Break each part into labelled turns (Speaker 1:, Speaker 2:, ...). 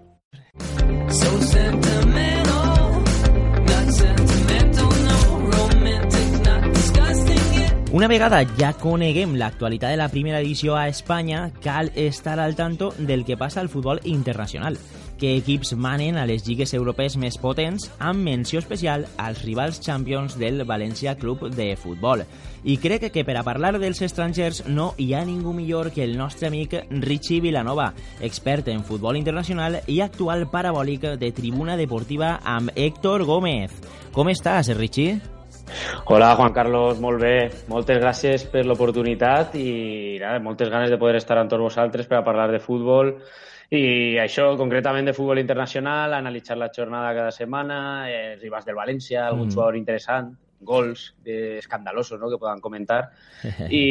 Speaker 1: sentimental,
Speaker 2: Una vegada ja coneguem l'actualitat de la primera edició a Espanya, cal estar al tanto del que passa al futbol internacional que equips manen a les lligues europees més potents amb menció especial als rivals champions del València Club de Futbol. I crec que per a parlar dels estrangers no hi ha ningú millor que el nostre amic Richie Vilanova, expert en futbol internacional i actual parabòlic de Tribuna Deportiva amb Héctor Gómez. Com estàs, Richie?
Speaker 3: Hola, Juan Carlos, molt bé. Moltes gràcies per l'oportunitat i nada, moltes ganes de poder estar amb tots vosaltres per a parlar de futbol i això, concretament de futbol internacional, analitzar la jornada cada setmana, eh, rivals del València, algun mm. jugador interessant, gols eh, escandalosos no? que poden comentar i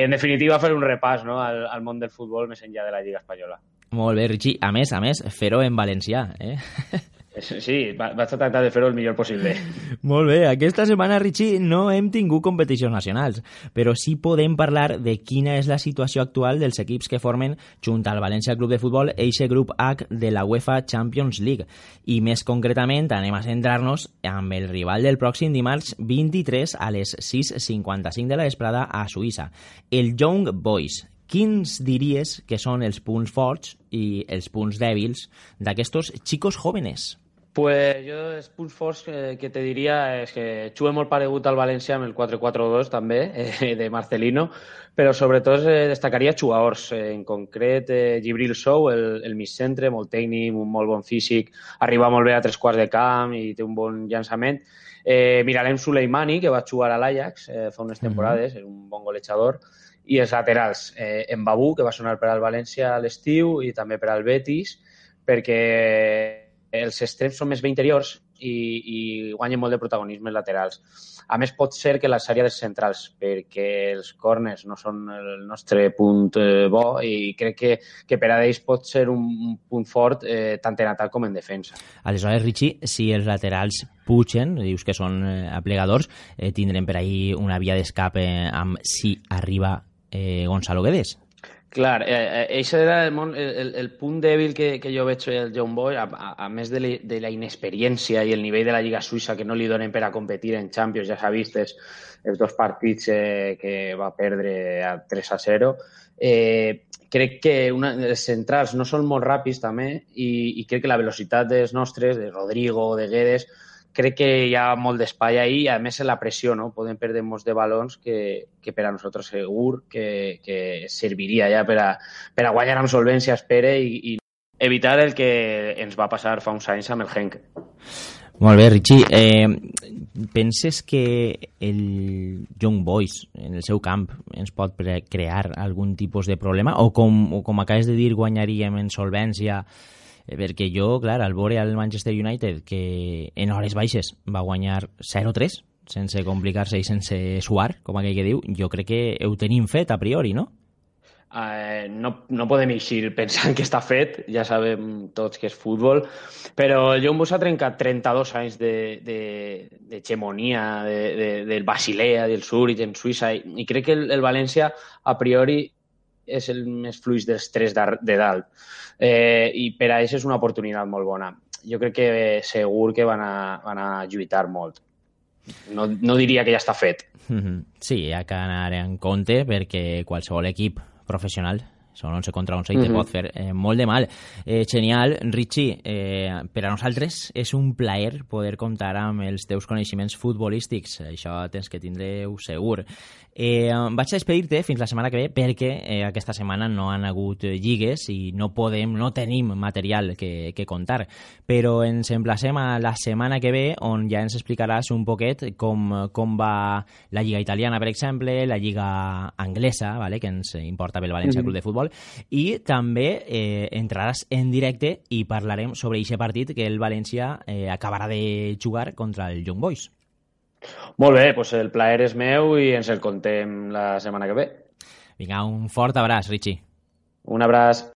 Speaker 3: en definitiva fer un repàs no? al, al món del futbol més enllà de la Lliga Espanyola.
Speaker 2: Molt bé, Richie. A més, a més, fer-ho en valencià, eh?
Speaker 3: Sí, vaig a tractar de fer-ho el millor possible.
Speaker 2: Molt bé, aquesta setmana, Richie, no hem tingut competicions nacionals, però sí podem parlar de quina és la situació actual dels equips que formen, junt al València Club de Futbol, eixe grup H de la UEFA Champions League. I més concretament anem a centrar-nos amb el rival del pròxim dimarts 23 a les 6.55 de la vesprada a Suïssa, el Young Boys, quins diries que són els punts forts i els punts dèbils d'aquestos xicos jóvenes?
Speaker 3: Pues jo els punts forts que, que te diria és que jugué molt paregut al València amb el 4-4-2 també, eh, de Marcelino, però sobretot eh, destacaria jugadors, eh, en concret eh, Gibril Sou, el, el mig centre, molt tècnic, un molt bon físic, arriba molt bé a tres quarts de camp i té un bon llançament. Eh, Miralem Suleimani, que va jugar a l'Ajax eh, fa unes temporades, és un bon golejador, i els laterals, eh, Mbabú, que va sonar per al València a l'estiu i també per al Betis, perquè els extrems són més bé interiors i, i guanyen molt de protagonisme laterals. A més, pot ser que les àrees centrals, perquè els corners no són el nostre punt eh, bo i crec que, que per a ells pot ser un, un punt fort eh, tant en atac com en defensa.
Speaker 2: Aleshores, Richie, si els laterals pugen, dius que són eh, aplegadors, eh, tindrem per ahir una via d'escape amb si arriba eh, Gonzalo Guedes?
Speaker 3: Clar, eh, eh, això era el, món, el, el punt dèbil que, que jo veig el John Boy, a, a, a més de, li, de la inexperiència i el nivell de la Lliga Suïssa que no li donen per a competir en Champions, ja s'ha vist els, els dos partits eh, que va perdre a 3 a 0, eh, crec que una, els centrals no són molt ràpids també i, i crec que la velocitat dels nostres, de Rodrigo, de Guedes, crec que hi ha molt d'espai ahí i a més la pressió, no? Podem perdre molts de balons que, que per a nosaltres segur que, que serviria ja per a, per a guanyar amb solvència, espere, i, i evitar el que ens va passar fa uns anys amb el Genk.
Speaker 2: Molt bé, Richie. Eh, penses que el Young Boys en el seu camp ens pot crear algun tipus de problema o com, o com acabes de dir guanyaríem en solvència perquè jo, clar, al veure al Manchester United que en hores baixes va guanyar 0-3 sense complicar-se i sense suar, com aquell que diu, jo crec que ho tenim fet a priori, no?
Speaker 3: Uh, no, no podem eixir pensant que està fet, ja sabem tots que és futbol, però el John Bus ha trencat 32 anys d'hegemonia de, de, de, de, del Basilea, del Zurich, en Suïssa, i, i crec que el, el València a priori és el més fluix dels tres de, de dalt. Eh, I per a això és una oportunitat molt bona. Jo crec que segur que van a, van a lluitar molt. No, no diria que ja està fet.
Speaker 2: -hmm. Sí, hi ha que anar en compte perquè qualsevol equip professional són 11 contra 11 i mm -hmm. te pot fer eh, molt de mal. Eh, genial, Richie, eh, per a nosaltres és un plaer poder comptar amb els teus coneixements futbolístics, això tens que tindreu segur. Eh, vaig a despedir-te fins la setmana que ve perquè eh, aquesta setmana no han hagut lligues i no podem, no tenim material que, que contar. Però ens emplacem a la setmana que ve on ja ens explicaràs un poquet com, com va la Lliga Italiana, per exemple, la Lliga Anglesa, vale? que ens importa pel València mm -hmm. Club de Futbol, i també eh, entraràs en directe i parlarem sobre aquest partit que el València eh, acabarà de jugar contra el Young Boys.
Speaker 3: Molt bé, doncs el plaer és meu i ens el contem la setmana que ve.
Speaker 2: Vinga, un fort abraç, Richie.
Speaker 3: Un abraç.